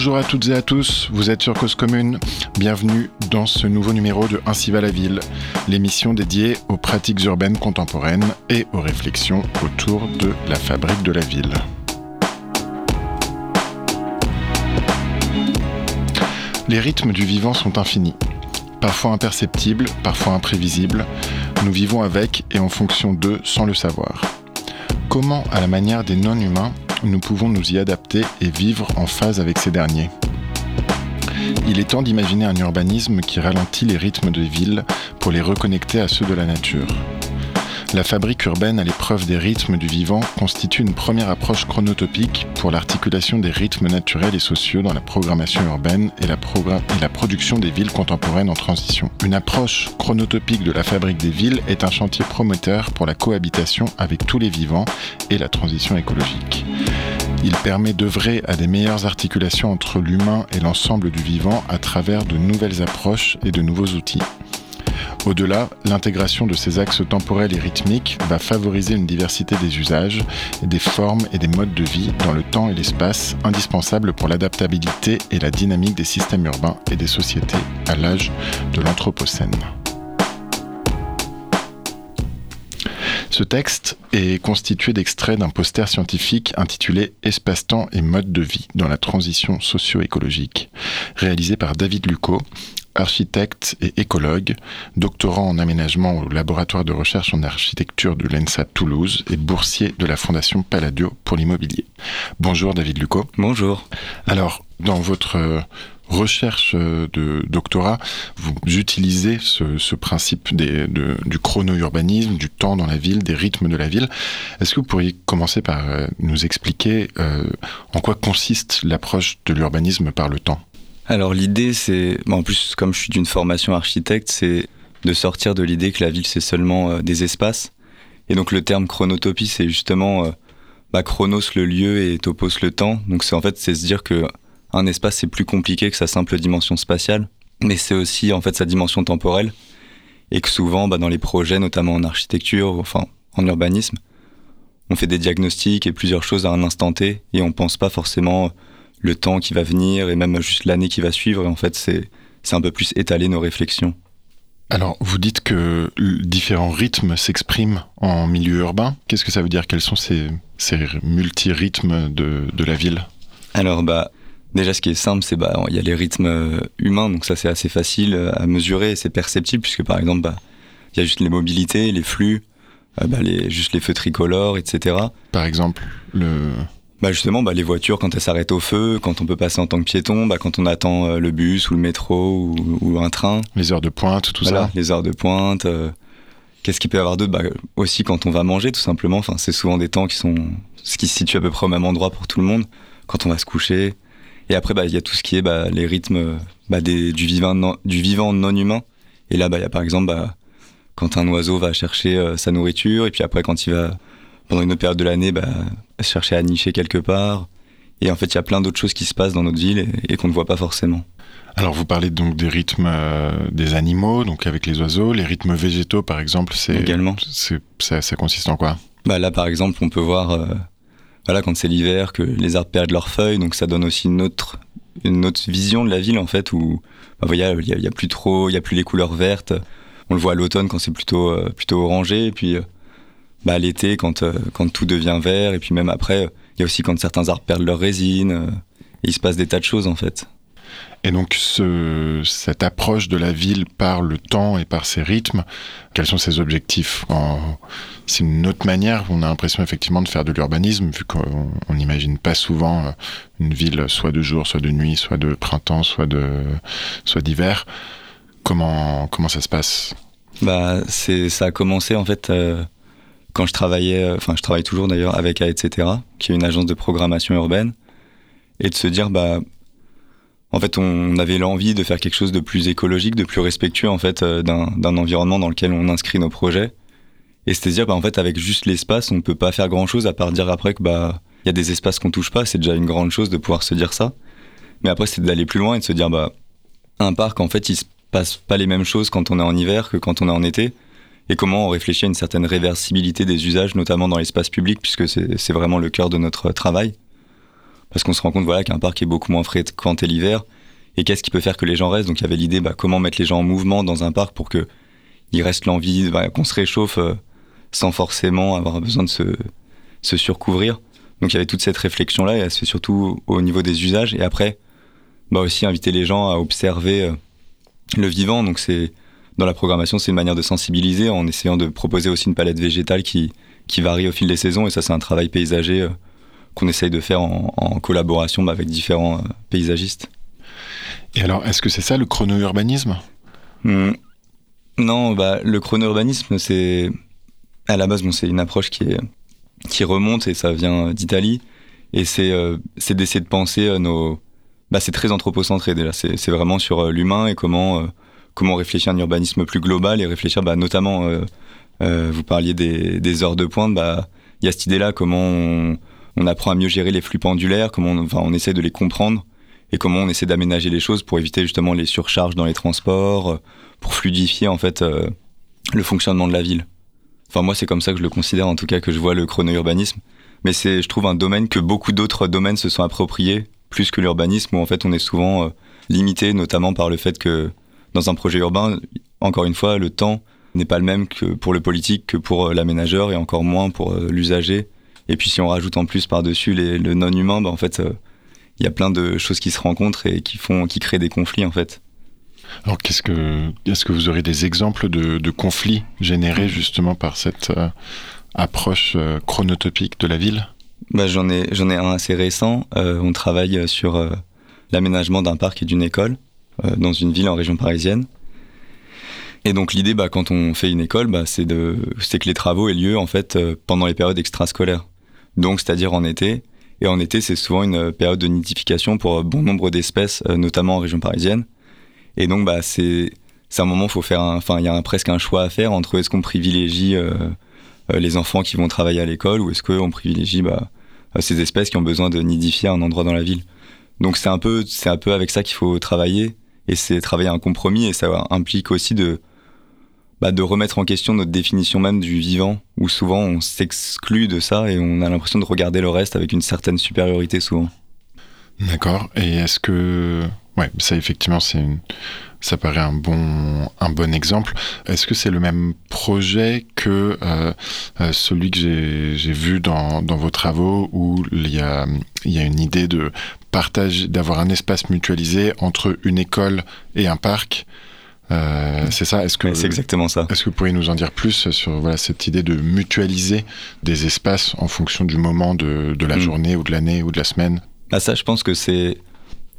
Bonjour à toutes et à tous, vous êtes sur Cause Commune. Bienvenue dans ce nouveau numéro de Ainsi va la ville, l'émission dédiée aux pratiques urbaines contemporaines et aux réflexions autour de la fabrique de la ville. Les rythmes du vivant sont infinis, parfois imperceptibles, parfois imprévisibles. Nous vivons avec et en fonction d'eux sans le savoir. Comment, à la manière des non-humains, nous pouvons nous y adapter et vivre en phase avec ces derniers. Il est temps d'imaginer un urbanisme qui ralentit les rythmes de ville pour les reconnecter à ceux de la nature. La fabrique urbaine à l'épreuve des rythmes du vivant constitue une première approche chronotopique pour l'articulation des rythmes naturels et sociaux dans la programmation urbaine et la, production des villes contemporaines en transition. Une approche chronotopique de la fabrique des villes est un chantier promoteur pour la cohabitation avec tous les vivants et la transition écologique. Il permet d'œuvrer à des meilleures articulations entre l'humain et l'ensemble du vivant à travers de nouvelles approches et de nouveaux outils. Au-delà, l'intégration de ces axes temporels et rythmiques va favoriser une diversité des usages, des formes et des modes de vie dans le temps et l'espace indispensables pour l'adaptabilité et la dynamique des systèmes urbains et des sociétés à l'âge de l'Anthropocène. Ce texte est constitué d'extraits d'un poster scientifique intitulé Espace-temps et mode de vie dans la transition socio-écologique, réalisé par David Lucot, architecte et écologue, doctorant en aménagement au laboratoire de recherche en architecture de l'ENSA Toulouse et boursier de la Fondation Palladio pour l'immobilier. Bonjour David Lucot. Bonjour. Alors, dans votre euh, recherche euh, de doctorat, vous utilisez ce, principe du chrono-urbanisme, du temps dans la ville, des rythmes de la ville. Est-ce que vous pourriez commencer par euh, nous expliquer en quoi consiste l'approche de l'urbanisme par le temps? Alors l'idée, c'est, en plus comme je suis d'une formation architecte, c'est de sortir de l'idée que la ville c'est seulement euh, des espaces. Et donc le terme chronotopie, c'est justement euh, bah, chronos le lieu et topos le temps. Donc c'est en fait c'est se dire que un espace c'est plus compliqué que sa simple dimension spatiale, mais c'est aussi en fait sa dimension temporelle. Et que souvent, bah, dans les projets, notamment en architecture, enfin en urbanisme, on fait des diagnostics et plusieurs choses à un instant T, et on pense pas forcément le temps qui va venir et même juste l'année qui va suivre. Et en fait, c'est un peu plus étaler nos réflexions. Alors, vous dites que différents rythmes s'expriment en milieu urbain. Qu'est-ce que ça veut dire? Quels sont ces, ces multi-rythmes de, de, la ville? Alors, bah, déjà, ce qui est simple, c'est bah, il y a les rythmes euh, humains, donc ça, c'est assez facile euh, à mesurer et c'est perceptible, puisque par exemple, bah, il y a juste les mobilités, les flux, euh, bah, les, juste les feux tricolores, etc. Par exemple, le bah justement, bah les voitures quand elles s'arrêtent au feu, quand on peut passer en tant que piéton, bah quand on attend euh, le bus ou le métro ou, un train. Les heures de pointe, tout ça. Les heures de pointe. Euh, qu'est-ce qu'il peut y avoir d'autre? Bah, Aussi quand on va manger, tout simplement. Enfin, c'est souvent des temps qui sont ce qui se situe à peu près au même endroit pour tout le monde. Quand on va se coucher. Et après, bah il y a tout ce qui est bah, les rythmes bah, des, du vivant non, du vivant non humain. Et là, bah il y a par exemple bah, quand un oiseau va chercher euh, sa nourriture et puis après quand il va pendant une autre période de l'année, bah, chercher à nicher quelque part. Et en fait, il y a plein d'autres choses qui se passent dans notre ville et, qu'on ne voit pas forcément. Alors, vous parlez donc des rythmes euh, des animaux, donc avec les oiseaux. Les rythmes végétaux, par exemple, c'est également. Ça, ça, consiste en quoi? Bah là, par exemple, on peut voir, euh, voilà, quand c'est l'hiver, que les arbres perdent leurs feuilles, donc ça donne aussi une autre, une autre vision de la ville en fait, où bah, il y, a, plus trop, il y a plus les couleurs vertes. On le voit à l'automne quand c'est plutôt, euh, plutôt orangé, et puis bah, l'été quand, euh, quand tout devient vert, et puis même après, il y a aussi quand certains arbres perdent leur résine, euh, il se passe des tas de choses en fait. Et donc ce, cette approche de la ville par le temps et par ses rythmes, quels sont ses objectifs? C'est une autre manière, on a l'impression effectivement de faire de l'urbanisme, vu qu'on n'imagine pas souvent euh, une ville soit de jour, soit de nuit, soit de printemps, soit de soit d'hiver. Comment, comment ça se passe? Bah, Ça a commencé en fait quand je travaillais, euh, enfin je travaille toujours d'ailleurs avec etc., qui est une agence de programmation urbaine, et de se dire, bah, en fait, on avait l'envie de faire quelque chose de plus écologique, de plus respectueux en fait euh, d'un environnement dans lequel on inscrit nos projets. Et c'est dire, bah, en fait, avec juste l'espace, on peut pas faire grand chose à part dire après que bah, il y a des espaces qu'on touche pas. C'est déjà une grande chose de pouvoir se dire ça. Mais après, c'est d'aller plus loin et de se dire, bah, un parc, en fait, il se passe pas les mêmes choses quand on est en hiver que quand on est en été et comment on réfléchit à une certaine réversibilité des usages, notamment dans l'espace public, puisque c'est vraiment le cœur de notre travail. parce qu'on se rend compte voilà qu'un parc est beaucoup moins fréquenté l'hiver. Et qu'est-ce qui peut faire que les gens restent? Donc il y avait l'idée bah, comment mettre les gens en mouvement dans un parc pour que il reste l'envie qu'on se réchauffe euh, sans forcément avoir besoin de se, surcouvrir. Donc il y avait toute cette réflexion là et elle se fait surtout au niveau des usages. Et après bah aussi inviter les gens à observer euh, le vivant. Donc c'est dans la programmation c'est une manière de sensibiliser en essayant de proposer aussi une palette végétale qui qui varie au fil des saisons et ça c'est un travail paysager euh, qu'on essaye de faire en, collaboration avec différents euh, paysagistes. Et alors, est-ce que c'est ça le chrono-urbanisme? Hmm. Non, bah, le chrono-urbanisme, c'est à la base, bon, c'est une approche qui, est, qui remonte et ça vient d'Italie. Et c'est euh, d'essayer de penser euh, nos. Bah, c'est très anthropocentré déjà. C'est vraiment sur l'humain et comment, comment réfléchir à un urbanisme plus global et réfléchir bah, notamment. vous parliez des, heures de pointe. Bah, il y a cette idée-là, comment on, apprend à mieux gérer les flux pendulaires, comment on, enfin, on essaie de les comprendre et comment on essaie d'aménager les choses pour éviter justement les surcharges dans les transports, euh, pour fluidifier en fait euh, le fonctionnement de la ville. Enfin moi c'est comme ça que je le considère en tout cas que je vois le chrono-urbanisme, mais c'est je trouve un domaine que beaucoup d'autres domaines se sont appropriés plus que l'urbanisme où en fait on est souvent euh, limité notamment par le fait que dans un projet urbain, encore une fois, le temps n'est pas le même que pour le politique que pour l'aménageur et encore moins pour l'usager et puis si on rajoute en plus par-dessus le non-humain, bah, en fait, euh, il y a plein de choses qui se rencontrent et qui font, qui créent des conflits en fait. Alors qu'est-ce que, est-ce que vous aurez des exemples de, conflits générés justement par cette euh, approche euh, chronotopique de la ville? Bah, j'en ai, j'en ai un assez récent. on travaille sur l'aménagement d'un parc et d'une école dans une ville en région parisienne. Et donc l'idée, bah, quand on fait une école, bah, c'est que les travaux aient lieu en fait pendant les périodes extrascolaires donc c'est-à-dire en été. Et en été, c'est souvent une période de nidification pour bon nombre d'espèces, euh, notamment en région parisienne. Et donc, bah, c'est un moment, faut faire, enfin, il y a presque un choix à faire entre est-ce qu'on privilégie euh, euh, les enfants qui vont travailler à l'école ou est-ce qu'on privilégie bah, ces espèces qui ont besoin de nidifier un endroit dans la ville. Donc c'est un peu, c'est un peu avec ça qu'il faut travailler et c'est travailler un compromis et ça implique aussi de bah, de remettre en question notre définition même du vivant, où souvent on s'exclut de ça et on a l'impression de regarder le reste avec une certaine supériorité souvent. D'accord. Et est-ce que, ouais, ça effectivement, c'est ça paraît un bon, un bon exemple. Est-ce que c'est le même projet que euh, euh, celui que j'ai vu dans, dans, vos travaux où il y a, il y a une idée de partage, d'avoir un espace mutualisé entre une école et un parc euh, c'est ça. Est-ce que c'est exactement ça Est-ce que vous pourriez nous en dire plus sur voilà cette idée de mutualiser des espaces en fonction du moment de, de la hmm. journée ou de l'année ou de la semaine? Ah ça, je pense que c'est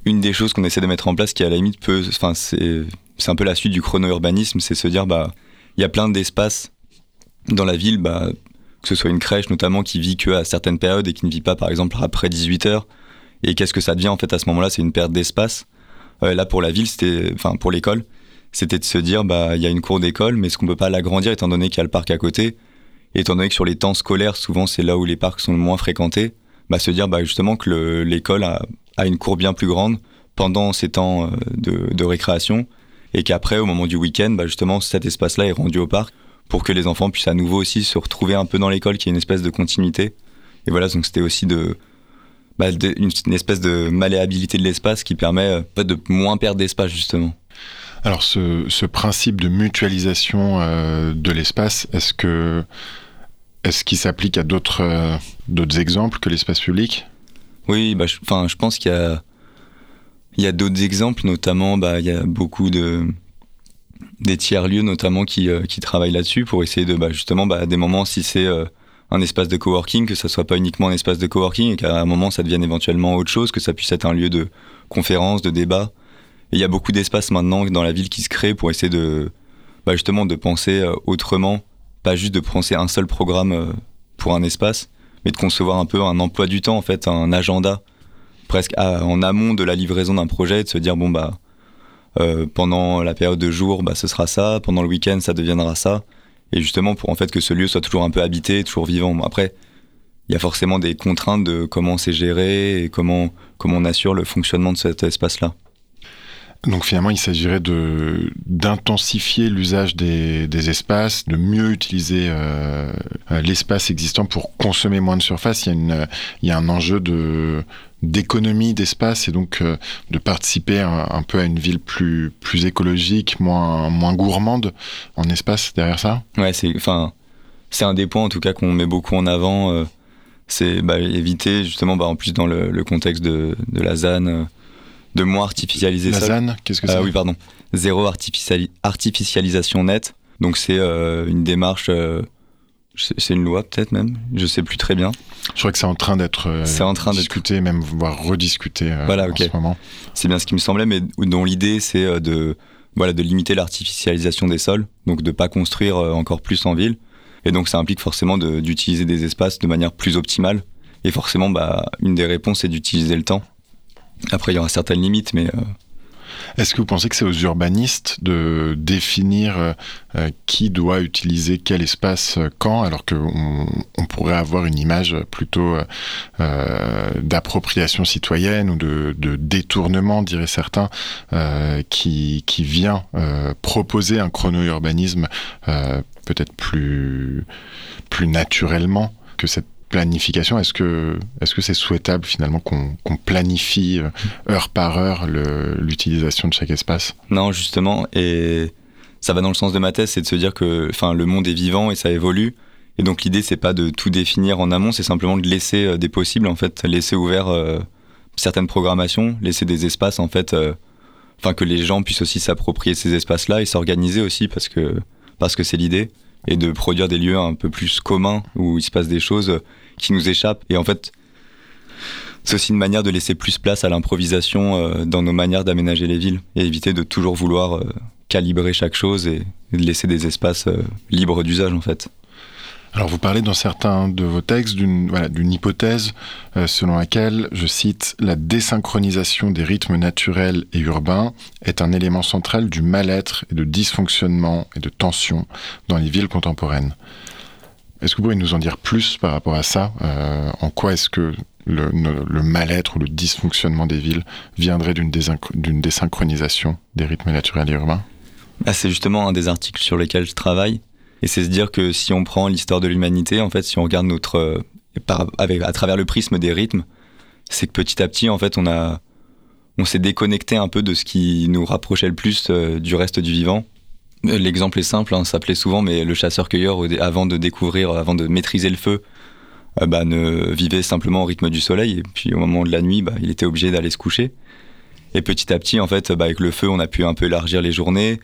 une des choses qu'on essaie de mettre en place qui à la limite peut, enfin c'est c'est un peu la suite du chrono-urbanisme, c'est se dire bah il y a plein d'espaces dans la ville, bah que ce soit une crèche notamment qui vit que à certaines périodes et qui ne vit pas par exemple après 18 heures. Et qu'est-ce que ça devient en fait à ce moment-là? C'est une perte d'espace. Euh, là pour la ville, c'était, enfin pour l'école, c'était de se dire bah il y a une cour d'école, mais est-ce qu'on peut pas l'agrandir étant donné qu'il y a le parc à côté, étant donné que sur les temps scolaires souvent c'est là où les parcs sont le moins fréquentés, bah se dire bah justement que l'école a, a, une cour bien plus grande pendant ces temps euh, de, de récréation et qu'après au moment du week-end bah justement cet espace-là est rendu au parc pour que les enfants puissent à nouveau aussi se retrouver un peu dans l'école, qu'il y ait une espèce de continuité. Et voilà donc c'était aussi de bah, une, espèce de malléabilité de l'espace qui permet euh, de moins perdre d'espace justement. Alors ce, principe de mutualisation euh, de l'espace, est-ce que est-ce qu'il s'applique à d'autres euh, d'autres exemples que l'espace public? Oui, bah, je, je pense qu'il y a il y a d'autres exemples, notamment bah, il y a beaucoup de des tiers lieux notamment qui, euh, qui travaillent là-dessus pour essayer de bah, justement bah, à des moments si c'est un espace de coworking que ça soit pas uniquement un espace de coworking et qu'à un moment ça devienne éventuellement autre chose que ça puisse être un lieu de conférence de débat. Il y a beaucoup d'espace maintenant dans la ville qui se crée pour essayer de, bah justement, de penser euh, autrement, pas juste de penser un seul programme euh, pour un espace, mais de concevoir un peu un emploi du temps, en fait, un agenda, presque en amont de la livraison d'un projet, de se dire, bon, bah, euh, pendant la période de jour, bah, ce sera ça, pendant le week-end, ça deviendra ça. Et justement, pour en fait que ce lieu soit toujours un peu habité, toujours vivant. après, il y a forcément des contraintes de comment c'est géré et comment, comment on assure le fonctionnement de cet espace-là. Donc finalement, il s'agirait de d'intensifier l'usage des, des, espaces, de mieux utiliser euh, l'espace existant pour consommer moins de surface. Il y a, une, il y a un enjeu de d'économie d'espace et donc euh, de participer un, un, peu à une ville plus plus écologique, moins moins gourmande en espace derrière ça? Ouais, c'est enfin c'est un des points en tout cas qu'on met beaucoup en avant. Euh, c'est bah, éviter justement bah, en plus dans le, le contexte de, de la ZAN euh, de moins artificialiser la ça. ZAN, qu'est-ce que c'est? Ah oui, pardon. Zéro artificiali artificialisation nette. Donc c'est une démarche, c'est une loi peut-être même, je sais plus très bien. Je crois que c'est en train d'être euh, C'est en train discuté, même voire rediscuté euh, Voilà, en ce moment. C'est bien ce qui me semblait, mais dont l'idée c'est euh, de voilà de limiter l'artificialisation des sols, donc de pas construire encore plus en ville. Et donc ça implique forcément de- d'utiliser des espaces de manière plus optimale. Et forcément, bah, une des réponses c'est d'utiliser le temps. Après, il y aura certaines limites, mais euh, Est-ce que vous pensez que c'est aux urbanistes de définir euh, euh, qui doit utiliser quel espace euh, quand, alors qu'on on pourrait avoir une image plutôt d'appropriation citoyenne ou de, détournement, diraient certains, qui, vient proposer un chrono-urbanisme peut-être plus naturellement que cette planification Est-ce que est-ce que c'est souhaitable finalement qu'on qu'on planifie euh, heure par heure l'utilisation de chaque espace? Non, justement, et ça va dans le sens de ma thèse, c'est de se dire que, enfin, le monde est vivant et ça évolue. Et donc l'idée, c'est pas de tout définir en amont, c'est simplement de laisser euh, des possibles, en fait, laisser ouvert euh, certaines programmations, laisser des espaces, en fait, enfin que les gens puissent aussi s'approprier ces espaces-là et s'organiser aussi parce que parce que c'est l'idée et de produire des lieux un peu plus communs où il se passe des choses qui nous échappent. Et en fait, c'est aussi une manière de laisser plus place à l'improvisation euh, dans nos manières d'aménager les villes et éviter de toujours vouloir euh, calibrer chaque chose et, de laisser des espaces euh, libres d'usage en fait. Alors vous parlez dans certains de vos textes d'une hypothèse selon laquelle, je cite, la désynchronisation des rythmes naturels et urbains est un élément central du mal-être et de dysfonctionnement et de tension dans les villes contemporaines. Est-ce que vous pourriez nous en dire plus par rapport à ça Euh, En quoi est-ce que le, mal-être ou le dysfonctionnement des villes viendrait d'une désynch- d'une désynchronisation des rythmes naturels et urbains? Ah, c'est justement un des articles sur lesquels je travaille et c'est se dire que si on prend l'histoire de l'humanité, en fait, si on regarde notre euh, à travers le prisme des rythmes, c'est que petit à petit, en fait, on on s'est déconnecté un peu de ce qui nous rapprochait le plus euh, du reste du vivant. L'exemple est simple, hein, ça plaît souvent, mais le chasseur-cueilleur, avant de découvrir, avant de maîtriser le feu, euh, bah, ne vivait simplement au rythme du soleil. Et puis au moment de la nuit, bah, il était obligé d'aller se coucher. Et petit à petit, en fait, bah, avec le feu, on a pu un peu élargir les journées.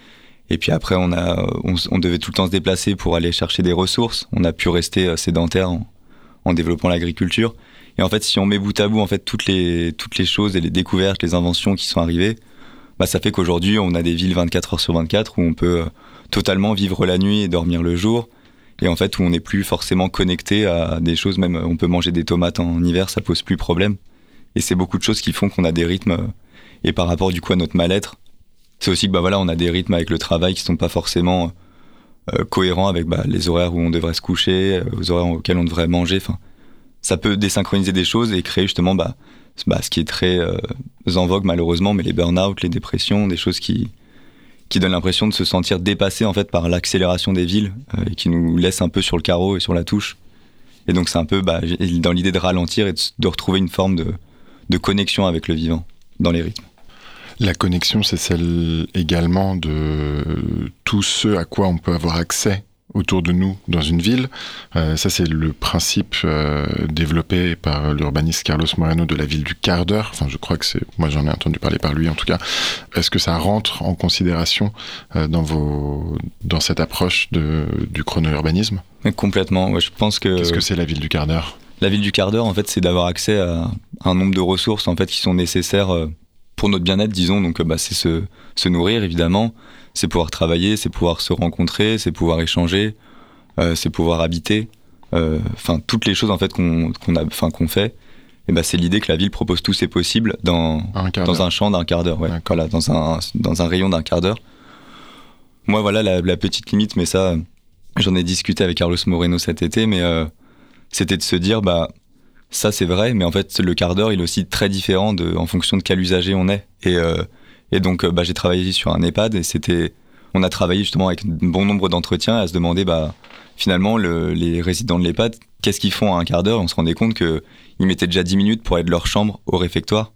Et puis après, on, a, on devait tout le temps se déplacer pour aller chercher des ressources. On a pu rester euh, sédentaire en, en développant l'agriculture. Et en fait, si on met bout à bout en fait toutes les toutes les choses et les découvertes, les inventions qui sont arrivées, bah ça fait qu'aujourd'hui on a des villes 24 heures sur 24 où on peut euh, totalement vivre la nuit et dormir le jour. Et en fait, où on n'est plus forcément connecté à des choses, même on peut manger des tomates en hiver, ça pose plus problème. Et c'est beaucoup de choses qui font qu'on a des rythmes. euh, Et par rapport du coup à notre mal-être, c'est aussi que bah voilà, on a des rythmes avec le travail qui sont pas forcément euh, cohérents avec bah, les horaires où on devrait se coucher, aux horaires auxquels on devrait manger. Enfin, ça peut désynchroniser des choses et créer justement bah, bah, ce qui est très euh, en vogue malheureusement, mais les burn-out, les dépressions, des choses qui qui donnent l'impression de se sentir dépassé en fait par l'accélération des villes euh, et qui nous laissent un peu sur le carreau et sur la touche. Et donc c'est un peu bah, dans l'idée de ralentir et de retrouver une forme de, de connexion avec le vivant dans les rythmes. La connexion, c'est celle également de tout ce à quoi on peut avoir accès autour de nous dans une ville. Euh, ça, c'est le principe euh, développé par l'urbaniste Carlos Moreno de la ville du quart d'heure. Enfin, je crois que c'est, moi j'en ai entendu parler par lui en tout cas. Est-ce que ça rentre en considération euh, dans vos, dans cette approche de, du chrono-urbanisme? Complètement. ouais, je pense que, Qu'est-ce que c'est la ville du quart d'heure? La ville du quart d'heure, en fait, c'est d'avoir accès à un nombre de ressources en fait qui sont nécessaires pour notre bien-être, disons. Donc, euh, bah, c'est se, se nourrir évidemment, c'est pouvoir travailler, c'est pouvoir se rencontrer, c'est pouvoir échanger, euh, c'est pouvoir habiter. Euh, Enfin, toutes les choses en fait qu'on qu'on a, enfin qu'on fait. Et bah, c'est l'idée que la ville propose tous ces possibles dans Un dans un champ d'un quart d'heure, ouais. Voilà, dans un, dans un rayon d'un quart d'heure. Moi, voilà la, la petite limite, mais ça, j'en ai discuté avec Carlos Moreno cet été, mais euh, c'était de se dire, bah, ça c'est vrai, mais en fait, le quart d'heure, il est aussi très différent en fonction de quel usager on est. Et, euh, donc, bah, j'ai travaillé sur un EHPAD et c'était, on a travaillé justement avec bon nombre d'entretiens à se demander, bah, finalement, les résidents de l'EHPAD, qu'est-ce qu'ils font à un quart d'heure? On se rendait compte qu'ils mettaient déjà 10 minutes pour être de leur chambre au réfectoire.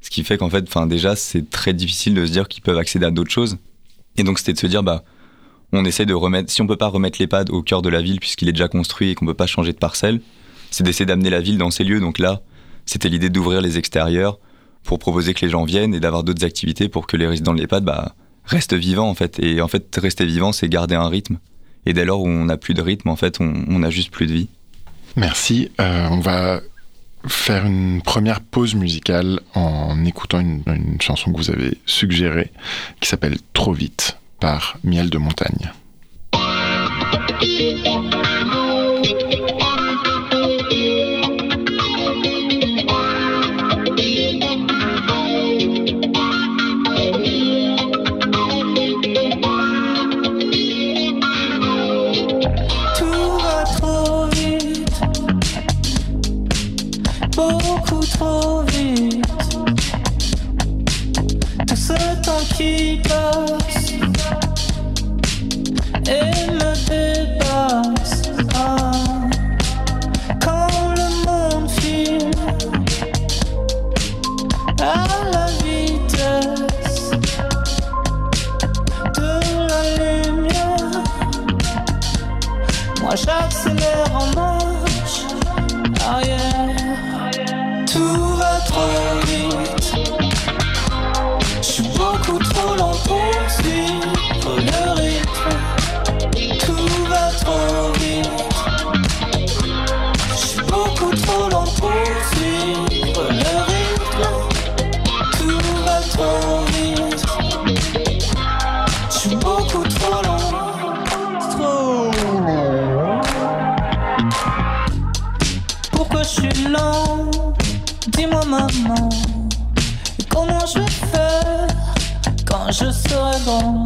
Ce qui fait qu'en fait, déjà, c'est très difficile de se dire qu'ils peuvent accéder à d'autres choses. Et donc, c'était de se dire, bah, on essaie de remettre, si on peut pas remettre l'EHPAD au cœur de la ville puisqu'il est déjà construit et qu'on peut pas changer de parcelle, c'est d'essayer d'amener la ville dans ces lieux. Donc là, c'était l'idée d'ouvrir les extérieurs pour proposer que les gens viennent et d'avoir d'autres activités pour que les résidents de l'EHPAD bah, restent vivants en fait. Et en fait, rester vivant, c'est garder un rythme. Et dès lors où on n'a plus de rythme, en fait, on n'a juste plus de vie. Merci. Euh, on va faire une première pause musicale en écoutant une chanson que vous avez suggérée qui s'appelle Trop vite par Miel de Montagne. à chaque. De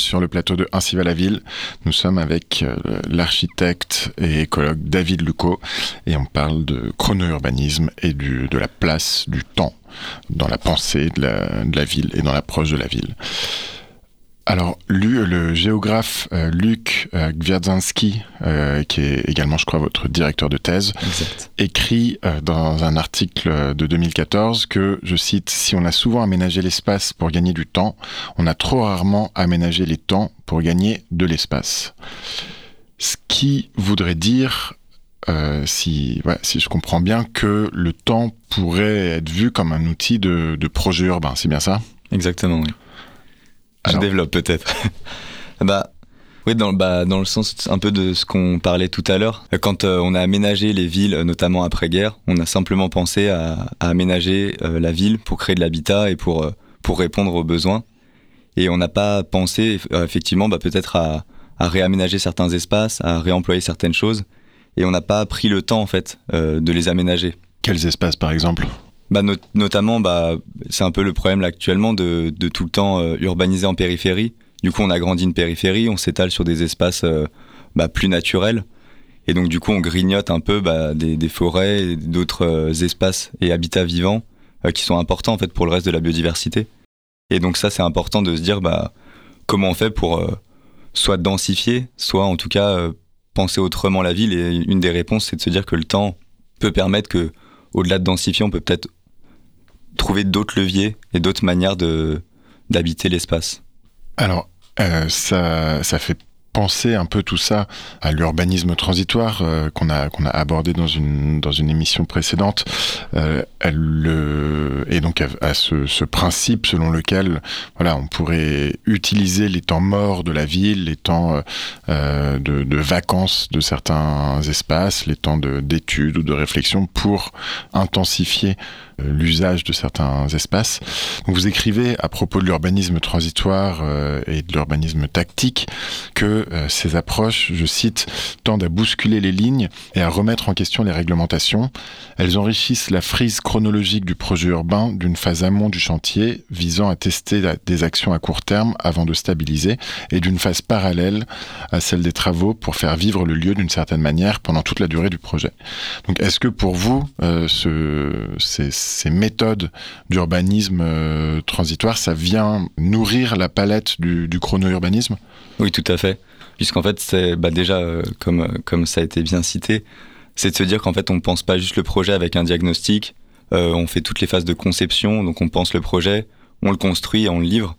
sur le plateau de Ainsi va la ville. Nous sommes avec euh, l'architecte et écologue David Lucot et on parle de chrono-urbanisme et de la place du temps dans la pensée de la ville et dans l'approche de la ville. Alors, le géographe euh, Luc euh, euh, qui est également, je crois, votre directeur de thèse, écrit euh, dans un article de 2014 que, je cite, Si on a souvent aménagé l'espace pour gagner du temps, on a trop rarement aménagé les temps pour gagner de l'espace. Ce qui voudrait dire, si, si je comprends bien, que le temps pourrait être vu comme un outil de, de projet urbain, c'est bien ça? Exactement, oui. Je développe peut-être. bah, oui, dans, bah, dans le sens un peu de ce qu'on parlait tout à l'heure. Quand euh, on a aménagé les villes, notamment après-guerre, on a simplement pensé à, aménager euh, la ville pour créer de l'habitat et pour, euh, pour répondre aux besoins. Et on n'a pas pensé effectivement bah, peut-être à, à réaménager certains espaces, à réemployer certaines choses, et on n'a pas pris le temps en fait euh, de les aménager. Quels espaces par exemple? Bah, notamment, bah, c'est un peu le problème là, actuellement de, de, tout le temps euh, urbaniser en périphérie. Du coup, on agrandit une périphérie, on s'étale sur des espaces euh, bah, plus naturels. Et donc, du coup, on grignote un peu bah, des, forêts d'autres espaces et habitats vivants qui sont importants en fait pour le reste de la biodiversité. Et donc, ça, c'est important de se dire bah, comment on fait pour soit densifier, soit en tout cas penser autrement la ville. Et une des réponses, c'est de se dire que le temps peut permettre que, au-delà de densifier, on peut peut-être trouver d'autres leviers et d'autres manières d'habiter l'espace. Alors, euh, ça, ça fait penser un peu tout ça à l'urbanisme transitoire euh, qu'on a qu'on a abordé dans une dans une émission précédente euh, le, et donc à, ce, principe selon lequel voilà on pourrait utiliser les temps morts de la ville les temps euh, de, vacances de certains espaces les temps d'études ou de réflexion pour intensifier l'usage de certains espaces. Vous écrivez à propos de l'urbanisme transitoire et de l'urbanisme tactique que euh, ces approches, je cite, tendent à bousculer les lignes et à remettre en question les réglementations. Elles enrichissent la frise chronologique du projet urbain d'une phase amont du chantier visant à tester des actions à court terme avant de stabiliser et d'une phase parallèle à celle des travaux pour faire vivre le lieu d'une certaine manière pendant toute la durée du projet. Donc est-ce que pour vous, euh, ce, ces méthodes d'urbanisme euh, transitoire, ça vient nourrir la palette du, chrono-urbanisme? Oui, tout à fait. Puisqu'en fait, c'est bah, déjà, euh, comme, euh, comme ça a été bien cité, c'est de se dire qu'en fait, on ne pense pas juste le projet avec un diagnostic, on fait toutes les phases de conception, donc on pense le projet, on le construit on le livre.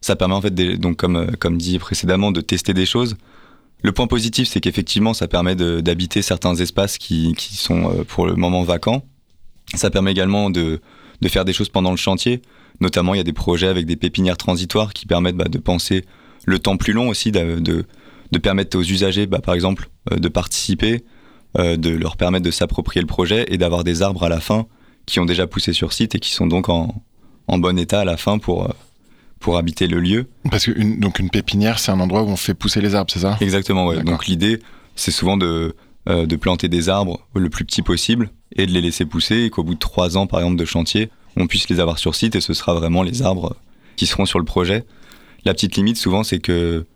Ça permet en fait, donc comme, dit précédemment, de tester des choses. Le point positif, c'est qu'effectivement, ça permet d'habiter certains espaces qui, sont pour le moment vacants ça permet également de, faire des choses pendant le chantier. Notamment, il y a des projets avec des pépinières transitoires qui permettent bah, de penser le temps plus long aussi, de, permettre aux usagers, bah, par exemple, euh, de participer, euh, de leur permettre de s'approprier le projet et d'avoir des arbres à la fin qui ont déjà poussé sur site et qui sont donc en, en bon état à la fin pour, euh, pour habiter le lieu. Parce que une, donc une pépinière, c'est un endroit où on fait pousser les arbres, c'est ça? Exactement, ouais. Donc l'idée, c'est souvent de, de planter des arbres le plus petit possible et de les laisser pousser et qu'au bout de trois ans, par exemple, de chantier, on puisse les avoir sur site et ce sera vraiment les arbres qui seront sur le projet. La petite limite, souvent, c'est que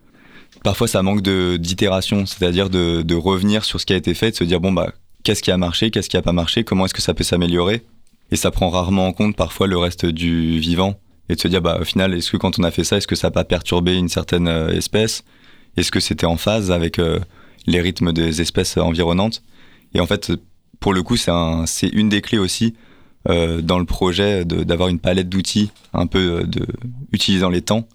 parfois ça manque d'itération, c'est-à-dire de, de, revenir sur ce qui a été fait, de se dire, bon, bah, qu'est-ce qui a marché, qu'est-ce qui a pas marché, comment est-ce que ça peut s'améliorer? Et ça prend rarement en compte parfois le reste du vivant et de se dire, bah, au final, est-ce que quand on a fait ça, est-ce que ça n'a pas perturbé une certaine euh, espèce? Est-ce que c'était en phase avec euh, les rythmes des espèces environnantes? Et en fait, pour le coup, c'est une des clés aussi euh, dans le projet d'avoir une palette d'outils un peu euh, de, utilisant les temps.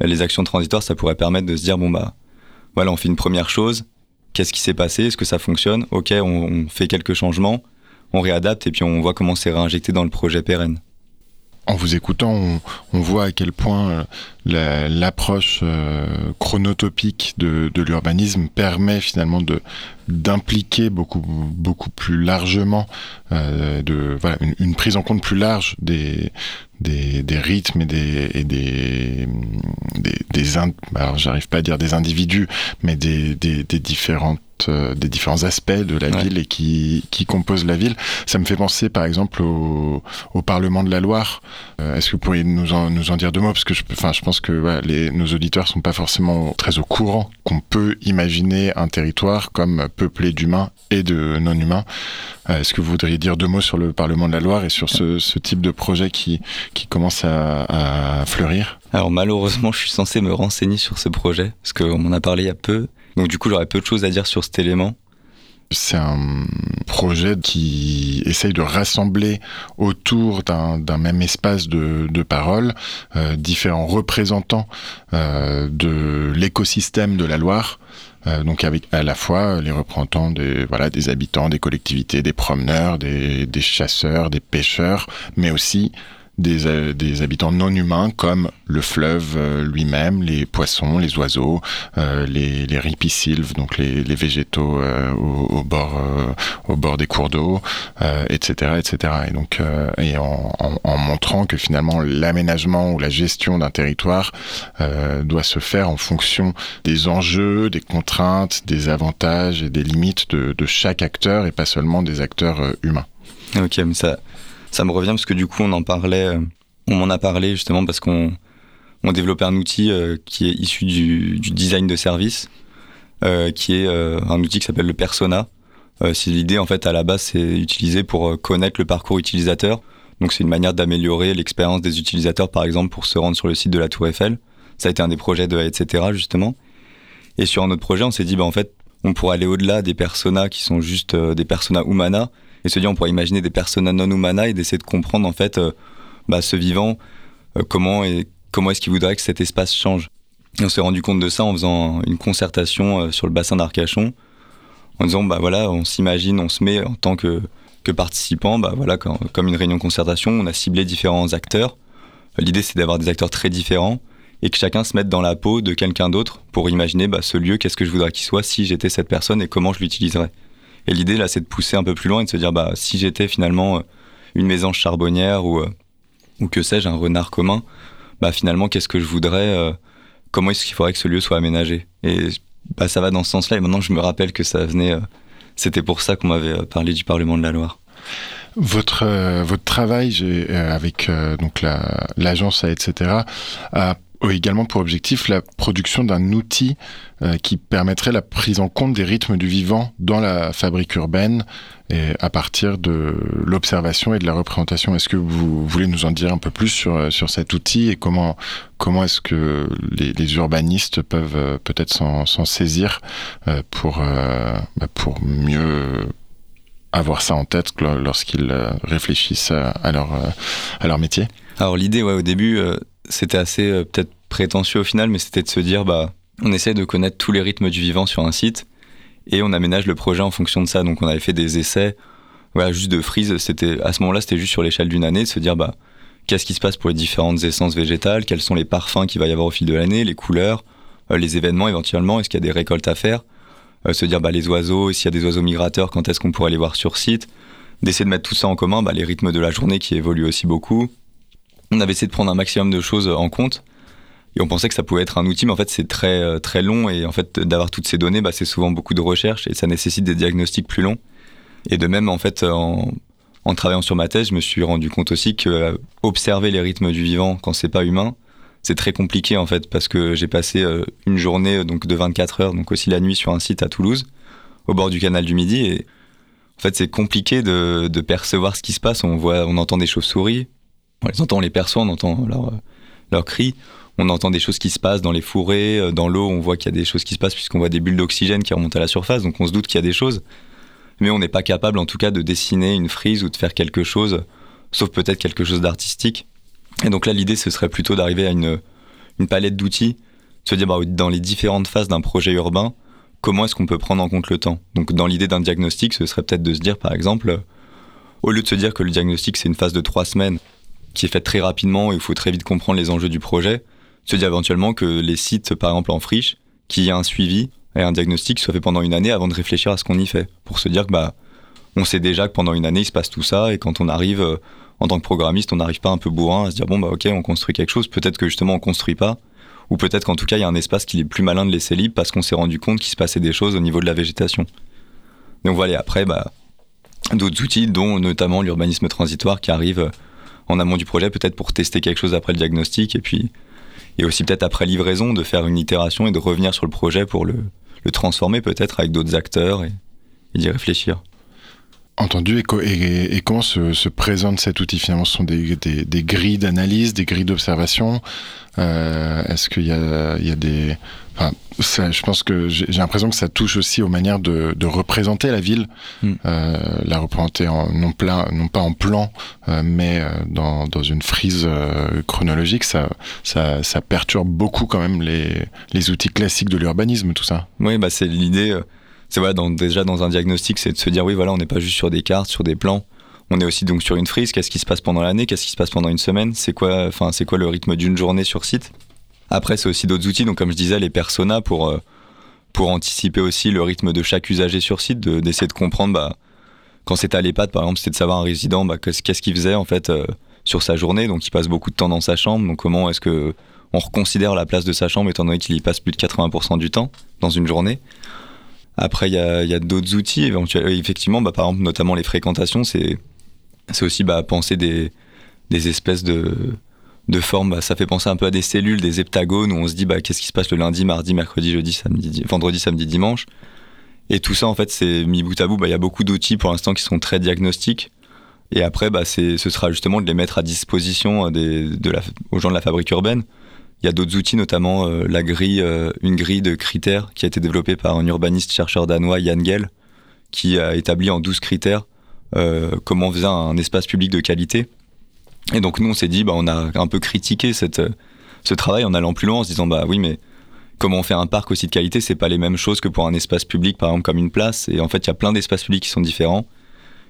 Les actions transitoires, ça pourrait permettre de se dire bon bah voilà, on fait une première chose. Qu'est-ce qui s'est passé? Est-ce que ça fonctionne? Ok, on, fait quelques changements, on réadapte et puis on voit comment c'est réinjecté dans le projet pérenne. En vous écoutant, on, voit à quel point euh, l'approche euh, chronotopique de, l'urbanisme permet finalement de d'impliquer beaucoup beaucoup plus largement euh, de voilà une, prise en compte plus large des des, des rythmes et des et des des, des alors j'arrive pas à dire des individus mais des des, des différentes euh, des différents aspects de la ville et qui, qui composent la ville. Ça me fait penser par exemple au, au Parlement de la Loire. Euh, est-ce que vous pourriez nous en, nous en dire deux mots? Parce que je, je pense que les, nos auditeurs sont pas forcément très au courant qu'on peut imaginer un territoire comme peuplé d'humains et de non-humains. Euh, est-ce que vous voudriez dire deux mots sur le Parlement de la Loire et sur ce, ce type de projet qui, qui commence à, à fleurir? Alors malheureusement, je suis censé me renseigner sur ce projet, parce qu'on m'en a parlé il y a peu, donc du coup, j'aurais peu de choses à dire sur cet élément. C'est un projet qui essaye de rassembler autour d'un même espace de, parole euh, différents représentants euh, de l'écosystème de la Loire. Euh, donc avec à la fois les représentants des voilà des habitants, des collectivités, des promeneurs, des chasseurs, des pêcheurs, mais aussi des, des, habitants non humains comme le fleuve lui-même, les poissons, les oiseaux, les, les ripisylves, donc les, les végétaux au, bord, au bord des cours d'eau, etc., etc. Et donc, et en, en, montrant que finalement l'aménagement ou la gestion d'un territoire doit se faire en fonction des enjeux, des contraintes, des avantages et des limites de, de chaque acteur et pas seulement des acteurs humain. Ok, mais ça, ça me revient parce que du coup, on en parlait, euh, on m'en a parlé justement parce qu'on on développait un outil euh, qui est issu du, design de service, euh, qui est un outil qui s'appelle le Persona. C'est l'idée en fait à la base, c'est utilisé pour connaître le parcours utilisateur. Donc c'est une manière d'améliorer l'expérience des utilisateurs, par exemple, pour se rendre sur le site de la Tour Eiffel. Ça a été un des projets de etc. justement. Et sur un autre projet, on s'est dit, bah en fait, on pourrait aller au-delà des personas qui sont juste des personas humana et se dire on pourrait imaginer des personnes non humana et d'essayer de comprendre en fait euh, bah, ce vivant euh, comment comment est-ce qu'il voudrait que cet espace change. Et on s'est rendu compte de ça en faisant une concertation euh, sur le bassin d'Arcachon en disant bah voilà on s'imagine on se met en tant que que participant bah voilà comme une réunion concertation on a ciblé différents acteurs l'idée c'est d'avoir des acteurs très différents et que chacun se mette dans la peau de quelqu'un d'autre pour imaginer ce lieu qu'est-ce que je voudrais qu'il soit si j'étais cette personne et comment je l'utiliserais et l'idée, là, c'est de pousser un peu plus loin et de se dire, bah, si j'étais finalement euh, une maison charbonnière ou, euh, ou que sais-je, un renard commun, bah, finalement, qu'est-ce que je voudrais, euh, comment est-ce qu'il faudrait que ce lieu soit aménagé? Et bah, ça va dans ce sens-là. Et maintenant, je me rappelle que ça venait, c'était pour ça qu'on m'avait parlé du Parlement de la Loire. Votre, votre travail avec donc l'agence, la, etc., également pour objectif la production d'un outil euh, qui permettrait la prise en compte des rythmes du vivant dans la fabrique urbaine et à partir de l'observation et de la représentation. Est-ce que vous voulez nous en dire un peu plus sur, sur cet outil et comment, comment est-ce que les, urbanistes peuvent euh, peut-être s'en saisir euh, pour, bah pour mieux avoir ça en tête lorsqu'ils réfléchissent à leur, à leur métier? Alors l'idée, ouais, au début, c'était assez euh, peut-être prétentieux au final, mais c'était de se dire, bah, on essaie de connaître tous les rythmes du vivant sur un site et on aménage le projet en fonction de ça. Donc on avait fait des essais, voilà, juste de frise. C'était à ce moment-là, c'était juste sur l'échelle d'une année, de se dire, bah, qu'est-ce qui se passe pour les différentes essences végétales, quels sont les parfums qu'il va y avoir au fil de l'année, les couleurs, euh, les événements éventuellement, est-ce qu'il y a des récoltes à faire, euh, se dire bah, les oiseaux, s'il y a des oiseaux migrateurs, quand est-ce qu'on pourrait les voir sur site, d'essayer de mettre tout ça en commun, bah, les rythmes de la journée qui évoluent aussi beaucoup, on avait essayé de prendre un maximum de choses en compte et on pensait que ça pouvait être un outil, mais en fait c'est très euh, très long et en fait d'avoir toutes ces données, bah, c'est souvent beaucoup de recherche et ça nécessite des diagnostics plus longs. Et de même en fait en, en travaillant sur ma thèse, je me suis rendu compte aussi que euh, observer les rythmes du vivant quand c'est pas humain, c'est très compliqué en fait parce que j'ai passé euh, une journée donc de 24 heures, donc aussi la nuit sur un site à Toulouse, au bord du canal du Midi et en fait c'est compliqué de, de percevoir ce qui se passe. On voit, on entend des chauves-souris, on les entend, on les perçoit, on entend leurs leur cris. On entend des choses qui se passent dans les fourrés, euh, dans l'eau, on voit qu'il y a des choses qui se passent puisqu'on voit des bulles d'oxygène qui remontent à la surface, donc on se doute qu'il y a des choses. Mais on n'est pas capable en tout cas de dessiner une frise ou de faire quelque chose, sauf peut-être quelque chose d'artistique. Et donc là, l'idée, ce serait plutôt d'arriver à une, palette d'outils, se dire bah, dans les différentes phases d'un projet urbain, comment est-ce qu'on peut prendre en compte le temps? Donc dans l'idée d'un diagnostic, ce serait peut-être de se dire par exemple, au lieu de se dire que le diagnostic c'est une phase de trois semaines, qui est faite très rapidement et il faut très vite comprendre les enjeux du projet, se dire éventuellement que les sites, par exemple en friche, qu'il y ait un suivi et un diagnostic soit fait pendant une année avant de réfléchir à ce qu'on y fait, pour se dire que bah on sait déjà que pendant une année il se passe tout ça et quand on arrive euh, en tant que programmiste, on n'arrive pas un peu bourrin à se dire bon bah ok on construit quelque chose, peut-être que justement on construit pas, ou peut-être qu'en tout cas il y a un espace qu'il est plus malin de laisser libre parce qu'on s'est rendu compte qu'il se passait des choses au niveau de la végétation. Donc voilà, après bah d'autres outils dont notamment l'urbanisme transitoire qui arrive euh, en amont du projet, peut-être pour tester quelque chose après le diagnostic, et puis et aussi peut-être après livraison de faire une itération et de revenir sur le projet pour le, transformer peut-être avec d'autres acteurs et, d'y réfléchir. Entendu. Et, et, et comment se, se, présente cet outil Finalement, ce sont des, des, grilles d'analyse, des grilles d'observation. Euh, Est-ce qu'il y y a des... Enfin, ça, je pense que j'ai l'impression que ça touche aussi aux manières de, de représenter la ville, mm. euh, la représenter en, non, plein, non pas en plan, euh, mais euh, dans, dans une frise euh, chronologique. Ça, ça, ça perturbe beaucoup quand même les, les outils classiques de l'urbanisme, tout ça. Oui, bah c'est l'idée. C'est voilà, dans, déjà dans un diagnostic, c'est de se dire oui, voilà, on n'est pas juste sur des cartes, sur des plans. on est aussi donc sur une frise. Qu'est-ce qui se passe pendant l'année? Qu'est-ce qui se passe pendant une semaine? C'est quoi, enfin, c'est quoi le rythme d'une journée sur site? Après, c'est aussi d'autres outils. Donc, comme je disais, les personas pour euh, pour anticiper aussi le rythme de chaque usager sur site, d'essayer de, comprendre. Bah, quand c'était à l'EHPAD, par exemple, c'était de savoir un résident bah, qu'est-ce qu'il faisait en fait euh, sur sa journée. Donc, il passe beaucoup de temps dans sa chambre. Donc, comment est-ce que on reconsidère la place de sa chambre étant donné qu'il y passe plus de 80% du temps dans une journée après, il y a, d'autres outils, effectivement, bah, par exemple, notamment les fréquentations, c'est c'est aussi bah, penser des, des espèces de, de formes. Bah, ça fait penser un peu à des cellules, des heptagones, où on se dit bah, qu'est-ce qui se passe le lundi, mardi, mercredi, jeudi, samedi, vendredi, samedi, dimanche. Et tout ça, en fait, c'est mis bout à bout. Bah, il y a beaucoup d'outils pour l'instant qui sont très diagnostiques. Et après, bah, ce sera justement de les mettre à disposition euh, des, de la, aux gens de la fabrique urbaine. Il y a d'autres outils, notamment euh, la grille, euh, une grille de critères qui a été développée par un urbaniste chercheur danois, Jan Gell, qui a établi en 12 critères euh, comment faisait un espace public de qualité. Et donc nous, on s'est dit, bah, on a un peu critiqué cette, ce travail en allant plus loin, en se disant, bah oui, mais comment on fait un parc aussi de qualité, c'est pas les mêmes choses que pour un espace public, par exemple comme une place. Et en fait, il y a plein d'espaces publics qui sont différents.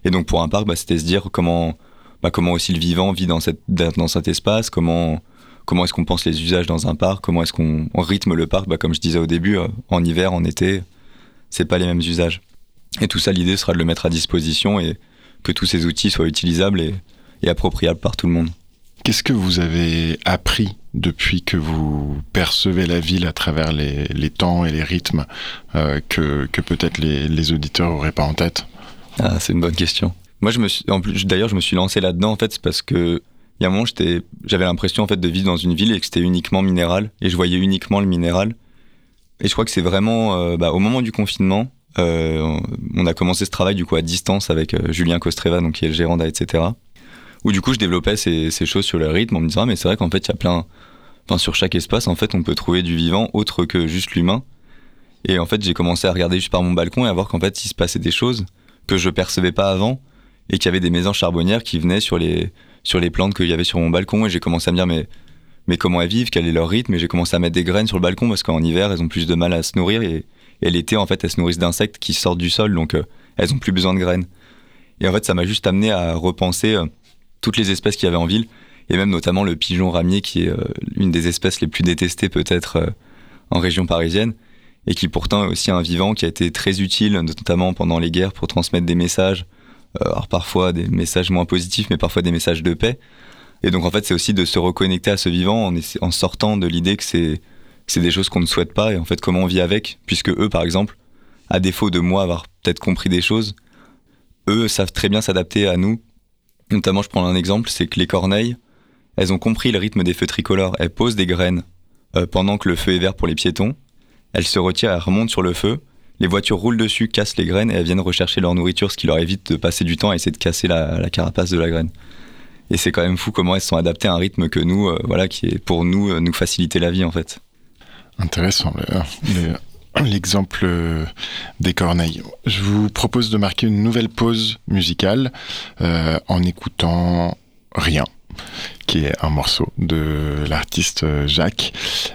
Et donc pour un parc, bah, c'était se dire comment, bah, comment aussi le vivant vit dans, cette, dans cet espace, comment, comment est-ce qu'on pense les usages dans un parc, comment est-ce qu'on rythme le parc. Bah, comme je disais au début, euh, en hiver, en été, c'est pas les mêmes usages. Et tout ça, l'idée sera de le mettre à disposition et que tous ces outils soient utilisables et, appropriables par tout le monde. Qu'est-ce que vous avez appris depuis que vous percevez la ville à travers les, temps et les rythmes euh, que, peut-être les, auditeurs n'auraient pas en tête? Ah, C'est une bonne question. Moi, je me suis, en plus, d'ailleurs, je me suis lancé là-dedans en fait, parce que il y a un moment, j'avais l'impression en fait de vivre dans une ville et que c'était uniquement minéral et je voyais uniquement le minéral. Et je crois que c'est vraiment euh, bah, au moment du confinement, euh, on a commencé ce travail du coup à distance avec Julien Costreva, donc qui est le gérant d'A, etc. Où du coup je développais ces, choses sur le rythme en me disant ah, mais c'est vrai qu'en fait il y a plein, enfin sur chaque espace en fait on peut trouver du vivant autre que juste l'humain. Et en fait j'ai commencé à regarder juste par mon balcon et à voir qu'en fait il se passait des choses que je percevais pas avant et qu'il y avait des maisons charbonnières qui venaient sur les sur les plantes qu'il y avait sur mon balcon et j'ai commencé à me dire mais mais comment elles vivent, quel est leur rythme? Et j'ai commencé à mettre des graines sur le balcon parce qu'en hiver elles ont plus de mal à se nourrir et, l'été en fait elles se nourrissent d'insectes qui sortent du sol donc euh, elles ont plus besoin de graines. Et en fait ça m'a juste amené à repenser euh, toutes les espèces qu'il y avait en ville et même notamment le pigeon ramier qui est euh, une des espèces les plus détestées peut-être en région parisienne et qui pourtant est aussi un vivant qui a été très utile notamment pendant les guerres pour transmettre des messages euh, alors parfois des messages moins positifs, mais parfois des messages de paix. Et donc en fait, c'est aussi de se reconnecter à ce vivant en, en sortant de l'idée que c'est c'est des choses qu'on ne souhaite pas et en fait comment on vit avec, puisque eux par exemple, à défaut de moi avoir peut-être compris des choses, eux savent très bien s'adapter à nous. Notamment, je prends un exemple, c'est que les corneilles, elles ont compris le rythme des feux tricolores. Elles posent des graines euh, pendant que le feu est vert pour les piétons. Elles se retirent, elles remontent sur le feu les voitures roulent dessus, cassent les graines et elles viennent rechercher leur nourriture, ce qui leur évite de passer du temps à essayer de casser la, carapace de la graine. Et c'est quand même fou comment elles sont adaptées à un rythme que nous, euh, voilà, qui est pour nous, euh, nous faciliter la vie en fait. Intéressant. L'exemple euh, des corneilles. Je vous propose de marquer une nouvelle pause musicale en écoutant Rien qui est un morceau de l'artiste Jacques.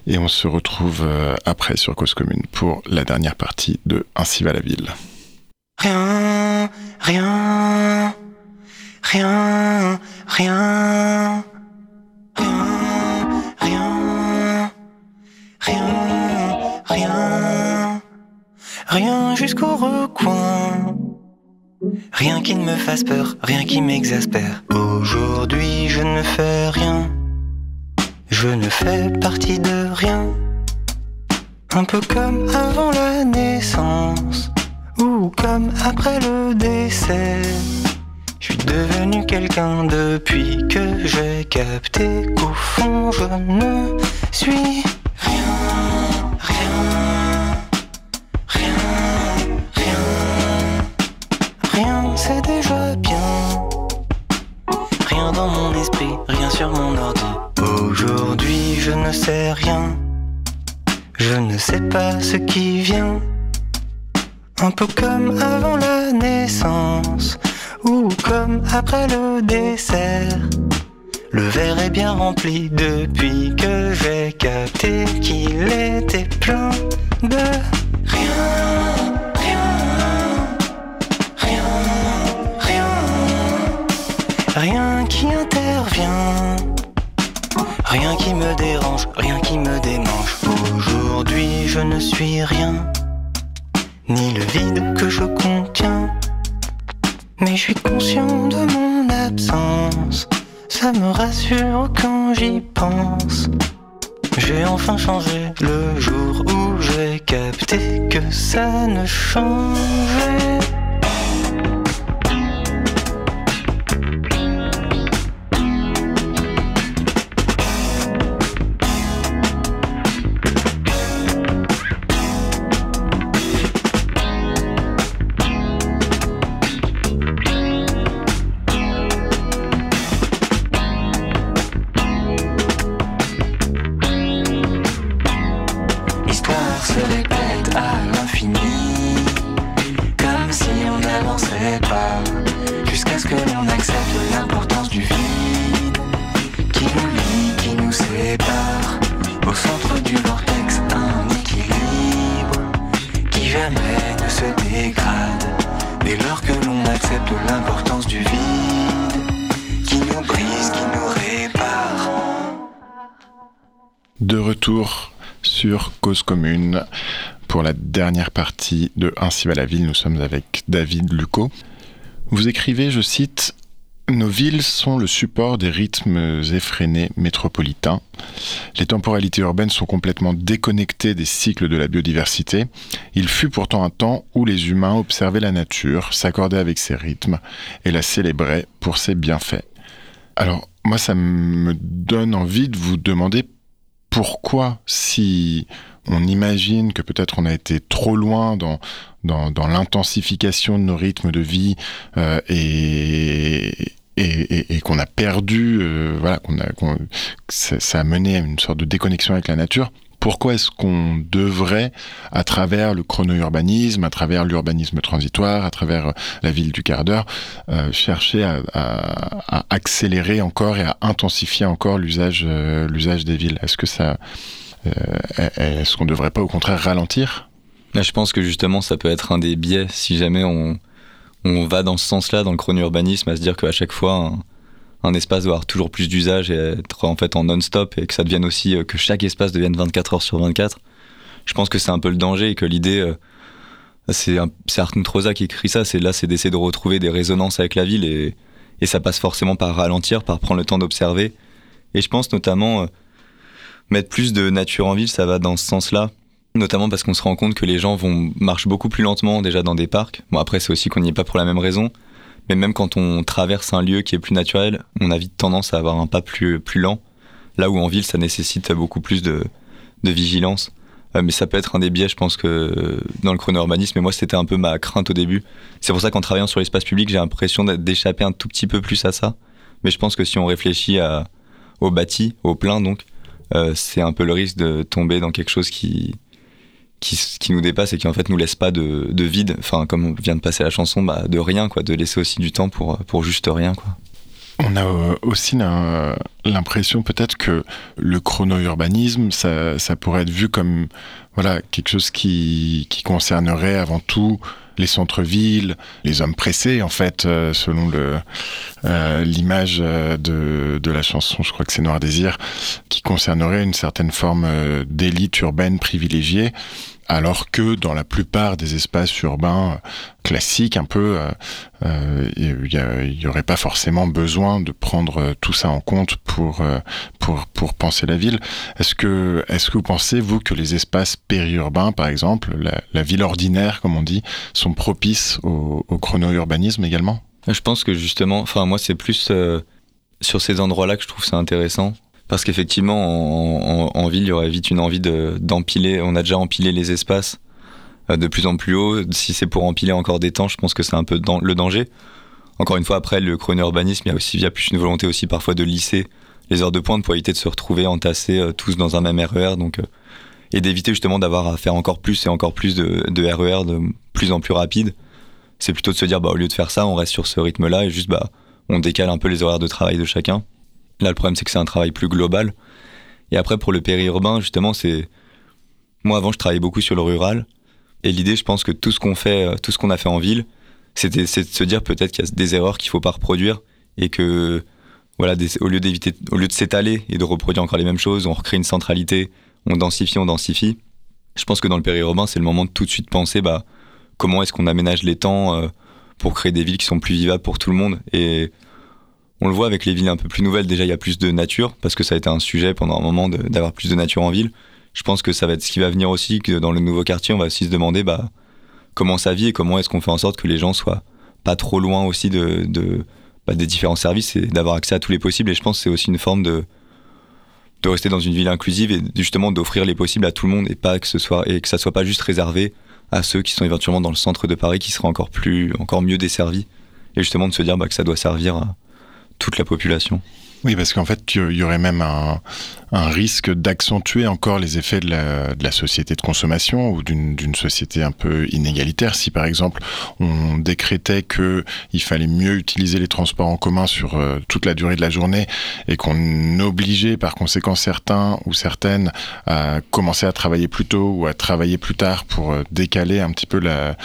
Et on se retrouve euh, après sur Cause Commune pour la dernière partie de Ainsi va la ville. Rien, rien, rien, rien, rien, rien, rien, rien, rien jusqu'au recoin. Rien qui ne me fasse peur, rien qui m'exaspère. Aujourd'hui, je ne fais rien. Je ne fais partie de rien. Un peu comme avant la naissance, ou comme après le décès. Je suis devenu quelqu'un depuis que j'ai capté qu'au fond je ne suis mon ordi. Aujourd'hui, je ne sais rien. Je ne sais pas ce qui vient. Un peu comme avant la naissance, ou comme après le dessert. Le verre est bien rempli depuis que j'ai capté qu'il était plein de rien. Rien qui intervient. Rien qui me dérange, rien qui me démange. Aujourd'hui, je ne suis rien, ni le vide que je contiens. Mais je suis conscient de mon absence, ça me rassure quand j'y pense. J'ai enfin changé le jour où j'ai capté que ça ne changeait. Cause Commune pour la dernière partie de Ainsi va la ville. Nous sommes avec David Lucot. Vous écrivez, je cite, Nos villes sont le support des rythmes effrénés métropolitains. Les temporalités urbaines sont complètement déconnectées des cycles de la biodiversité. Il fut pourtant un temps où les humains observaient la nature, s'accordaient avec ses rythmes et la célébraient pour ses bienfaits. Alors, moi, ça me donne envie de vous demander pourquoi, si on imagine que peut-être on a été trop loin dans, dans, dans l'intensification de nos rythmes de vie euh, et, et, et, qu'on a perdu, euh, voilà, qu'on a, qu'on- ça, ça a mené à une sorte de déconnexion avec la nature. Pourquoi est-ce qu'on devrait, à travers le chrono-urbanisme, à travers l'urbanisme transitoire, à travers euh, la ville du quart d'heure, euh, chercher à, à- à accélérer encore et à intensifier encore l'usage euh, l'usage des villes? Est-ce que ça, est-ce qu'on devrait pas au contraire ralentir? Je pense que justement, ça peut être un des biais si jamais on, va dans ce sens-là, dans le chrono-urbanisme, à se dire qu'à chaque fois, un, espace doit avoir toujours plus d'usage et être en fait en non-stop et que ça devienne aussi, euh, que chaque espace devienne 24 heures sur 24. Je pense que c'est un peu le danger et que l'idée, euh, c'est Arthur Troza qui écrit ça, c'est là, c'est d'essayer de retrouver des résonances avec la ville et, ça passe forcément par ralentir, par prendre le temps d'observer. Et je pense notamment euh, mettre plus de nature en ville, ça va dans ce sens-là notamment parce qu'on se rend compte que les gens vont marchent beaucoup plus lentement déjà dans des parcs. Bon après c'est aussi qu'on n'y est pas pour la même raison, mais même quand on traverse un lieu qui est plus naturel, on a vite tendance à avoir un pas plus plus lent. Là où en ville ça nécessite beaucoup plus de, de vigilance. Euh, mais ça peut être un des biais, je pense que dans le chrono-urbanisme, et moi c'était un peu ma crainte au début. C'est pour ça qu'en travaillant sur l'espace public, j'ai l'impression d'échapper un tout petit peu plus à ça. Mais je pense que si on réfléchit à, au bâti, au plein donc, c'est un peu le risque de tomber dans quelque chose qui, qui, nous dépasse et qui en fait nous laisse pas de, de vide, enfin comme on vient de passer la chanson, bah, de rien quoi, de laisser aussi du temps pour, pour juste rien quoi. On a euh, aussi l'im- l'impression peut-être que le chrono-urbanisme, ça, ça pourrait être vu comme voilà quelque chose qui, qui concernerait avant tout les centres-villes, les hommes pressés en fait, euh, selon euh, l'image euh, de, de la chanson, je crois que c'est Noir Désir, qui concernerait une certaine forme d'élite urbaine privilégiée, alors que dans la plupart des espaces urbains euh, classiques, un peu, euh, euh, il n'y aurait pas forcément besoin de prendre tout ça en compte pour, pour, pour penser la ville. Est-ce que, est-ce que vous pensez, vous, que les espaces périurbains, par exemple, la, ville ordinaire, comme on dit, sont propices au, au chrono-urbanisme également? Je pense que justement, enfin moi c'est plus sur ces endroits-là que je trouve ça intéressant. Parce qu'effectivement, en, ville, il y aurait vite une envie de- d'empiler. on a déjà empilé les espaces euh, de plus en plus haut. Si c'est pour empiler encore des temps, je pense que c'est un peu le danger. Encore une fois, après, le chrono-urbanisme, il y a aussi plus une volonté aussi parfois de lisser les heures de pointe pour éviter de se retrouver entassés euh, tous dans un même RER. Donc, euh, et d'éviter justement d'avoir à faire encore plus et encore plus de, de RER de plus en plus rapide. C'est plutôt de se dire, bah, au lieu de faire ça, on reste sur ce rythme-là et juste, bah, on décale un peu les horaires de travail de chacun. Là, le problème, c'est que c'est un travail plus global. Et après, pour le périurbain, justement, c'est. Moi, avant, je travaillais beaucoup sur le rural. Et l'idée, je pense que tout ce qu'on fait, euh, tout ce qu'on a fait en ville, c'est de se dire peut-être qu'il y a des erreurs qu'il faut pas reproduire et que voilà, au lieu d'éviter, au lieu de s'étaler et de reproduire encore les mêmes choses, on recrée une centralité, on densifie, on densifie. Je pense que dans le périurbain, c'est le moment de tout de suite penser bah, comment est-ce qu'on aménage les temps euh, pour créer des villes qui sont plus vivables pour tout le monde. Et on le voit avec les villes un peu plus nouvelles, déjà il y a plus de nature, parce que ça a été un sujet pendant un moment d'avoir plus de nature en ville. Je pense que ça va être ce qui va venir aussi, que dans le nouveau quartier, on va aussi se demander bah, comment ça vit et comment est-ce qu'on fait en sorte que les gens soient pas trop loin aussi de, bah, des différents services et d'avoir accès à tous les possibles. Et je pense que c'est aussi une forme de, de rester dans une ville inclusive et justement d'offrir les possibles à tout le monde et pas que ce soit et que ça soit pas juste réservé à ceux qui sont éventuellement dans le centre de Paris qui seraient encore plus encore mieux desservis et justement de se dire bah, que ça doit servir à la population. Oui, parce qu'en fait, il y aurait même un, un risque d'accentuer encore les effets de la, société de consommation ou d'une société un peu inégalitaire. Si par exemple on décrétait que il fallait mieux utiliser les transports en commun sur euh, toute la durée de la journée et qu'on obligeait par conséquent certains ou certaines à commencer à travailler plus tôt ou à travailler plus tard pour euh, décaler un petit peu la,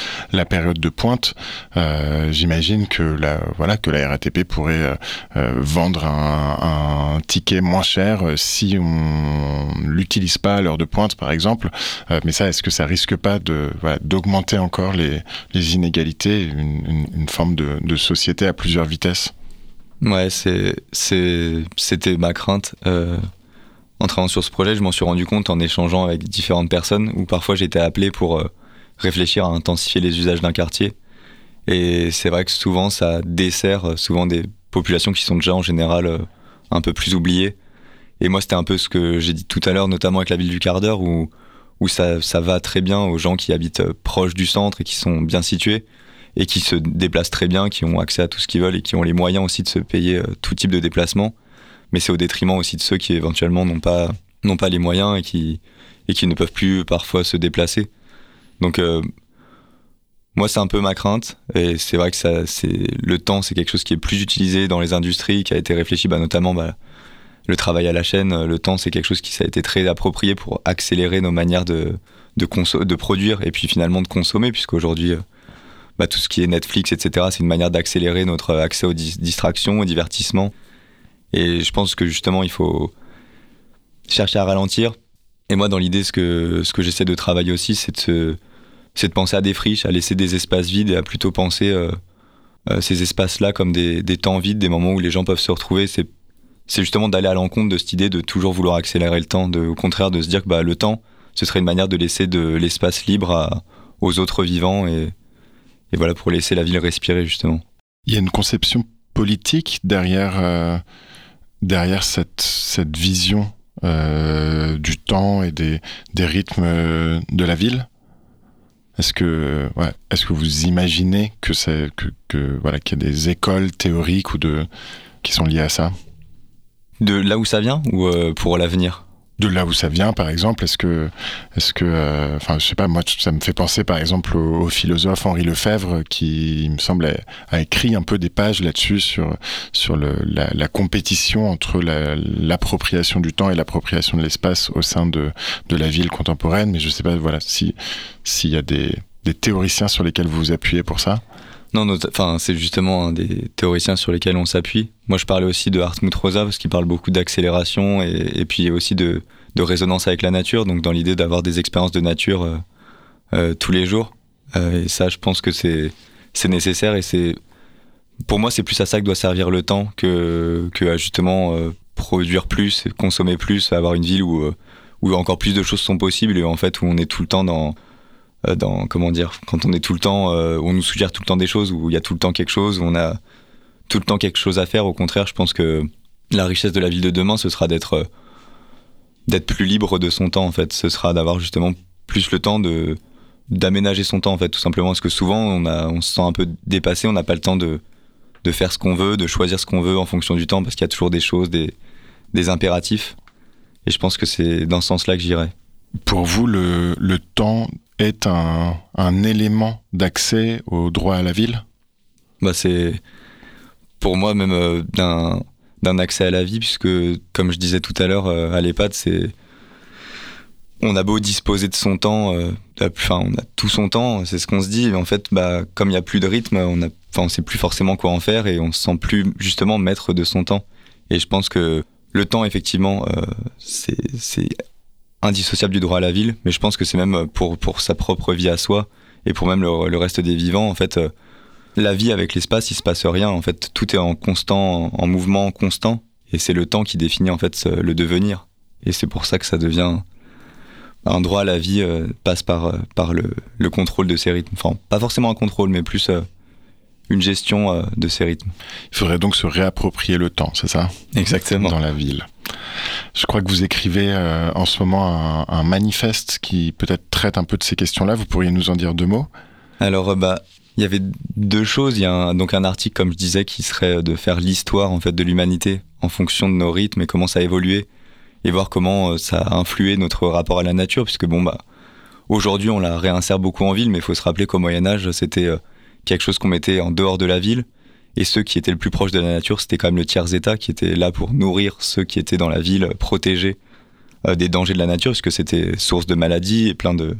période de pointe, euh, j'imagine que la voilà que la RATP pourrait vendre un, un, ticket moins cher si on l'utilise pas à l'heure de pointe, par exemple. Euh, mais ça, est-ce que ça risque pas de d'augmenter encore les, inégalités, une, forme de, société à plusieurs vitesses? Ouais, c'était ma crainte. Euh, en travaillant sur ce projet, je m'en suis rendu compte en échangeant avec différentes personnes, où parfois j'étais appelé pour euh, réfléchir à intensifier les usages d'un quartier. Et c'est vrai que souvent ça dessert souvent des populations qui sont déjà en général un peu plus oubliées et moi, c'était un peu ce que j'ai dit tout à l'heure, notamment avec la ville du quart d'heure, où, où ça, ça va très bien aux gens qui habitent euh, proches du centre et qui sont bien situés et qui se déplacent très bien, qui ont accès à tout ce qu'ils veulent et qui ont les moyens aussi de se payer euh, tout type de déplacement. Mais c'est au détriment aussi de ceux qui éventuellement n'ont pas, n'ont pas les moyens et qui, et qui ne peuvent plus parfois se déplacer. Donc, euh, moi, c'est un peu ma crainte. Et c'est vrai que ça, c'est, le temps, c'est quelque chose qui est plus utilisé dans les industries, qui a été réfléchi, bah, notamment, bah, le travail à la chaîne, le temps, c'est quelque chose qui ça a été très approprié pour accélérer nos manières de, de, de produire et puis finalement de consommer, puisqu'aujourd'hui, euh, bah, tout ce qui est Netflix, etc., c'est une manière d'accélérer notre accès aux distractions, au divertissement. Et je pense que justement, il faut chercher à ralentir. Et moi, dans l'idée, ce que, ce que j'essaie de travailler aussi, c'est de, de penser à des friches, à laisser des espaces vides et à plutôt penser euh, euh, ces espaces-là comme des, des, temps vides, des moments où les gens peuvent se retrouver. C'est c'est justement d'aller à l'encontre de cette idée de toujours vouloir accélérer le temps, de, au contraire de se dire que bah, le temps, ce serait une manière de laisser de l'espace libre aux autres vivants et, voilà pour laisser la ville respirer justement. Il y a une conception politique derrière, euh, derrière cette, cette vision euh, du temps et des, des rythmes de la ville? Est-ce que, est-ce que vous imaginez que c'est que voilà qu'il y a des écoles théoriques ou de qui sont liées à ça? De là où ça vient ou euh, pour l'avenir? De là où ça vient, par exemple, est-ce que, est-ce que, euh, enfin, je sais pas, moi, ça me fait penser, par exemple, au, philosophe Henri Lefebvre, qui, il me semble, a, écrit un peu des pages là-dessus sur sur la, compétition entre l'appropriation du temps et l'appropriation de l'espace au sein de de la ville contemporaine. Mais je sais pas, voilà, si s'il y a des des théoriciens sur lesquels vous vous appuyez pour ça. Non, enfin, c'est justement un des théoriciens sur lesquels on s'appuie. Moi, je parlais aussi de Hartmut Rosa parce qu'il parle beaucoup d'accélération et, puis aussi de, de, résonance avec la nature. Donc, dans l'idée d'avoir des expériences de nature euh, euh, tous les jours. Euh, et ça, je pense que c'est nécessaire et c'est pour moi, c'est plus à ça que doit servir le temps que que justement produire plus, consommer plus, avoir une ville où où encore plus de choses sont possibles et en fait où on est tout le temps dans dans comment dire quand on est tout le temps euh, on nous suggère tout le temps des choses où il y a tout le temps quelque chose où on a tout le temps quelque chose à faire. Au contraire je pense que la richesse de la ville de demain ce sera d'être euh, d'être plus libre de son temps en fait. Ce sera d'avoir justement plus le temps de d'aménager son temps en fait tout simplement. Parce que souvent on se sent un peu dépassé on n'a pas le temps de de faire ce qu'on veut de choisir ce qu'on veut en fonction du temps parce qu'il y a toujours des choses des des impératifs. Et je pense que c'est dans ce sens-là que j'irai. Pour vous le, le temps est un, un élément d'accès au droit à la ville bah C'est pour moi même euh, d'un accès à la vie, puisque comme je disais tout à l'heure, euh, à l'EHPAD, c'est on a beau disposer de son temps, euh, on a tout son temps, c'est ce qu'on se dit, mais en fait, bah, comme il n'y a plus de rythme, on on sait plus forcément quoi en faire et on se sent plus justement maître de son temps. Et je pense que le temps, effectivement, c'est indissociable du droit à la ville, mais je pense que c'est même pour, pour sa propre vie à soi et pour même le, reste des vivants. En fait, euh, la vie avec l'espace, il se passe rien. En fait, tout est en constant, en mouvement constant, et c'est le temps qui définit en fait le devenir. Et c'est pour ça que ça devient un droit à la vie euh, passe par, euh, par le, le, contrôle de ces rythmes. Enfin, pas forcément un contrôle, mais plus une gestion de ces rythmes. Il faudrait donc se réapproprier le temps, c'est ça? Exactement. Dans la ville. Je crois que vous écrivez euh, en ce moment un, manifeste qui peut-être traite un peu de ces questions-là. Vous pourriez nous en dire deux mots? Alors, euh, bah, il y avait deux choses. Il y a donc un article, comme je disais, qui serait de faire l'histoire en fait de l'humanité en fonction de nos rythmes et comment ça a évolué et voir comment euh, ça a influé notre rapport à la nature, puisque bon bah aujourd'hui on la réinsère beaucoup en ville, mais il faut se rappeler qu'au Moyen Âge c'était quelque chose qu'on mettait en dehors de la ville et ceux qui étaient le plus proches de la nature, c'était quand même le tiers-état qui était là pour nourrir ceux qui étaient dans la ville, protégés euh, des dangers de la nature, puisque c'était source de maladies et plein de,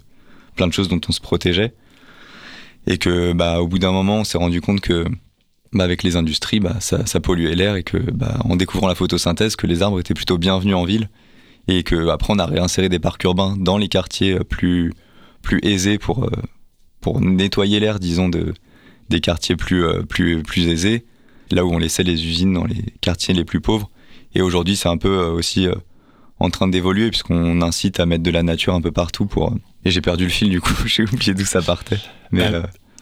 choses dont on se protégeait. Et que, bah, au bout d'un moment, on s'est rendu compte que, bah, avec les industries, bah, ça, polluait l'air et que, bah, en découvrant la photosynthèse, que les arbres étaient plutôt bienvenus en ville et que après on a réinséré des parcs urbains dans les quartiers euh, plus, plus aisés pour, euh, pour nettoyer l'air, disons, de, des quartiers plus, euh, plus, plus aisés, là où on laissait les usines dans les quartiers les plus pauvres. Et aujourd'hui, c'est un peu euh, aussi euh, en train d'évoluer puisqu'on incite à mettre de la nature un peu partout pour. Et j'ai perdu le fil du coup, j'ai oublié d'où ça partait. Mais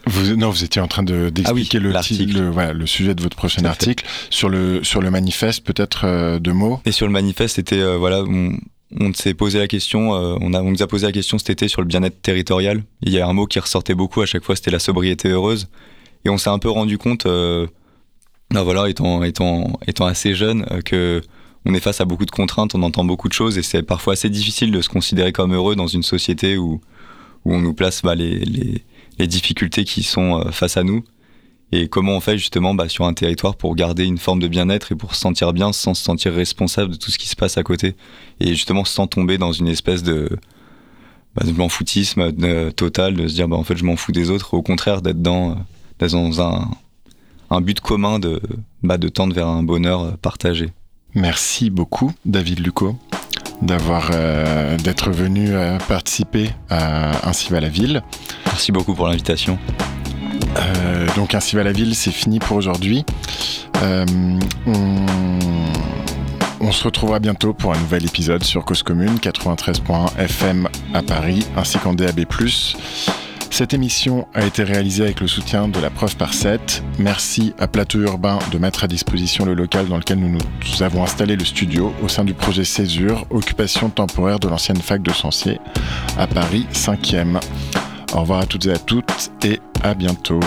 vous, non, vous étiez en train d'expliquer de, le, voilà, le sujet de votre prochain article sur le sur le manifeste, peut-être deux mots. Et sur le manifeste, c'était voilà, on, on s'est posé la question, on, a, on nous a posé la question cet été sur le bien-être territorial. Il y a un mot qui ressortait beaucoup à chaque fois, c'était la sobriété heureuse. Et on s'est un peu rendu compte, euh, ben voilà, étant, étant, étant assez jeune, euh, que on est face à beaucoup de contraintes, on entend beaucoup de choses et c'est parfois assez difficile de se considérer comme heureux dans une société où, où on nous place bah, les, les, difficultés qui sont euh, face à nous. Et comment on fait justement bah, sur un territoire pour garder une forme de bien-être et pour se sentir bien sans se sentir responsable de tout ce qui se passe à côté? Et justement sans tomber dans une espèce de, bah, de m'en-foutisme total, de se dire bah, en fait je m'en fous des autres, au contraire d'être dans dans un, un but commun de, bah, de tendre vers un bonheur partagé. Merci beaucoup, David Lucot, d'avoir euh, d'être venu euh, participer à Ainsi va la ville. Merci beaucoup pour l'invitation. Euh, donc Ainsi va la ville, c'est fini pour aujourd'hui. on, on, se retrouvera bientôt pour un nouvel épisode sur Cause Commune 93.1 FM à Paris ainsi qu'en DAB+. Cette émission a été réalisée avec le soutien de la Preuve par 7. Merci à Plateau Urbain de mettre à disposition le local dans lequel nous, nous avons installé le studio au sein du projet Césure, occupation temporaire de l'ancienne fac de Sancier, à Paris 5e. Au revoir à toutes et à toutes et à bientôt.